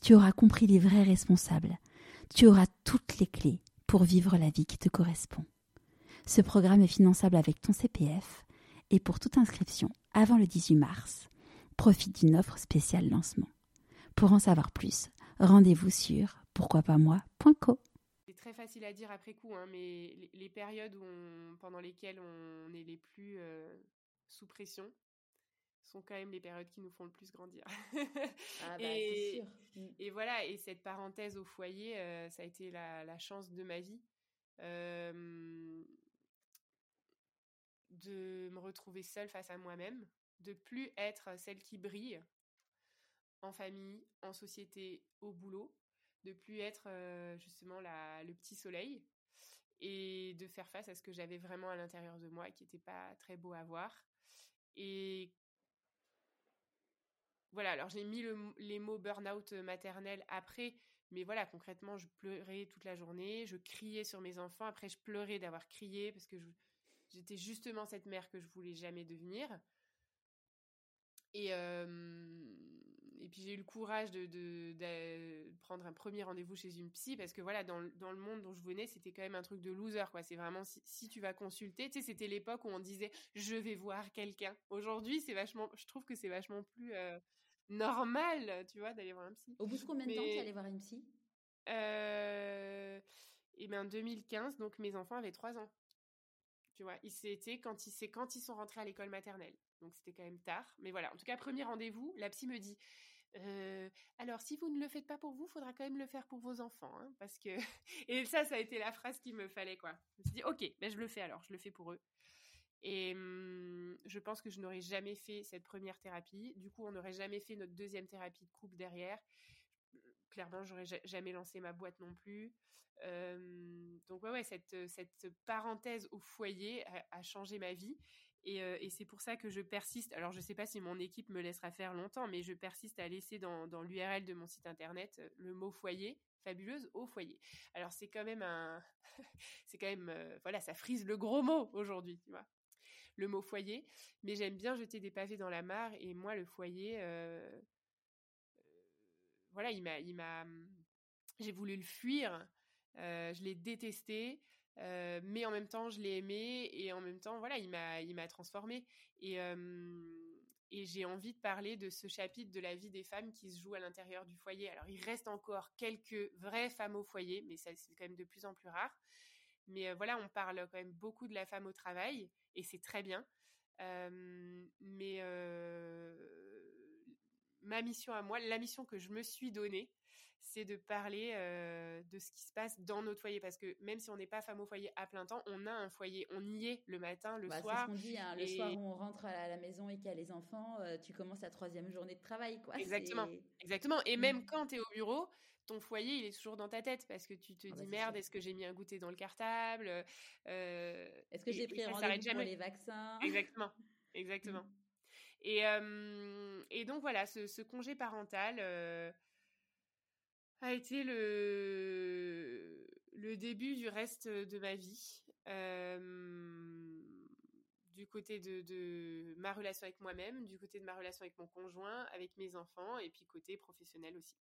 tu auras compris les vrais responsables, tu auras toutes les clés pour vivre la vie qui te correspond. Ce programme est finançable avec ton CPF et pour toute inscription avant le 18 mars, profite d'une offre spéciale lancement. Pour en savoir plus, rendez-vous sur pourquoipasmoi.co. C'est très facile à dire après coup, hein, mais les, périodes pendant lesquelles on est les plus euh, sous pression, sont quand même les périodes qui nous font le plus grandir. ah bah, et, sûr. Mm. et voilà, et cette parenthèse au foyer, euh, ça a été la, chance de ma vie. Euh, de me retrouver seule face à moi-même, de plus être celle qui brille en famille, en société, au boulot, de plus être euh, justement la, le petit soleil et de faire face à ce que j'avais vraiment à l'intérieur de moi qui n'était pas très beau à voir. Et voilà, alors j'ai mis les mots burn-out maternel après, mais voilà, concrètement, je pleurais toute la journée, je criais sur mes enfants, après je pleurais d'avoir crié parce que j'étais justement cette mère que je voulais jamais devenir. Et, et puis j'ai eu le courage de, prendre un premier rendez-vous chez une psy parce que voilà, dans, le monde dont je venais, c'était quand même un truc de loser, quoi. C'est vraiment si, tu vas consulter, tu sais, c'était l'époque où on disait je vais voir quelqu'un. Aujourd'hui, c'est vachement, je trouve que c'est vachement plus normal, tu vois, d'aller voir un psy. Au bout de combien de temps tu allais voir une psy? euh, Eh bien, 2015, donc mes enfants avaient 3 ans. Tu vois, c'était quand ils, c'est quand ils sont rentrés à l'école maternelle. Donc c'était quand même tard. Mais voilà, en tout cas, premier rendez-vous, la psy me dit euh, alors, si vous ne le faites pas pour vous, il faudra quand même le faire pour vos enfants, hein, parce que et ça, ça a été la phrase qu'il me fallait quoi. Je me suis dit ok, ben je le fais alors, je le fais pour eux. Et hum, je pense que je n'aurais jamais fait cette première thérapie. Du coup, on n'aurait jamais fait notre deuxième thérapie de couple derrière. Clairement, j'aurais jamais lancé ma boîte non plus. donc ouais, ouais, cette, cette parenthèse au foyer a, changé ma vie. Et, et c'est pour ça que je persiste. Alors, je sais pas si mon équipe me laissera faire longtemps, mais je persiste à laisser dans, dans l'URL de mon site internet le mot foyer, fabuleuse au foyer. Alors, c'est quand même un, c'est quand même, voilà, ça frise le gros mot aujourd'hui, tu vois le mot foyer, mais j'aime bien jeter des pavés dans la mare et moi le foyer, euh, euh, voilà, il m'a, m'a, j'ai voulu le fuir, je l'ai détesté, mais en même temps je l'ai aimé et en même temps voilà, il m'a, il m'a transformé et et j'ai envie de parler de ce chapitre de la vie des femmes qui se jouent à l'intérieur du foyer. Alors, il reste encore quelques vraies femmes au foyer, mais ça, c'est quand même de plus en plus rare. Mais voilà, on parle quand même beaucoup de la femme au travail et c'est très bien. mais ma mission à moi, la mission que je me suis donnée, c'est de parler de ce qui se passe dans notre foyer. Parce que même si on n'est pas femme au foyer à plein temps, on a un foyer, on y est le matin, le bah, soir. C'est ce qu'on dit, hein, le soir où on rentre à la maison et qu'il y a les enfants, tu commences la troisième journée de travail. Quoi. Exactement, exactement. Et mmh. même quand tu es au bureau, ton foyer, il est toujours dans ta tête parce que tu te ah bah, dis merde, est-ce que j'ai mis un goûter dans le cartable euh, Est-ce que j'ai pris rendez-vous pour les vaccins? Exactement, exactement. Mmh. Et, donc voilà, ce, congé parental euh, a été le, le début du reste de ma vie. du côté de, de, ma relation avec moi-même, du côté de ma relation avec mon conjoint, avec mes enfants, et puis côté professionnel aussi.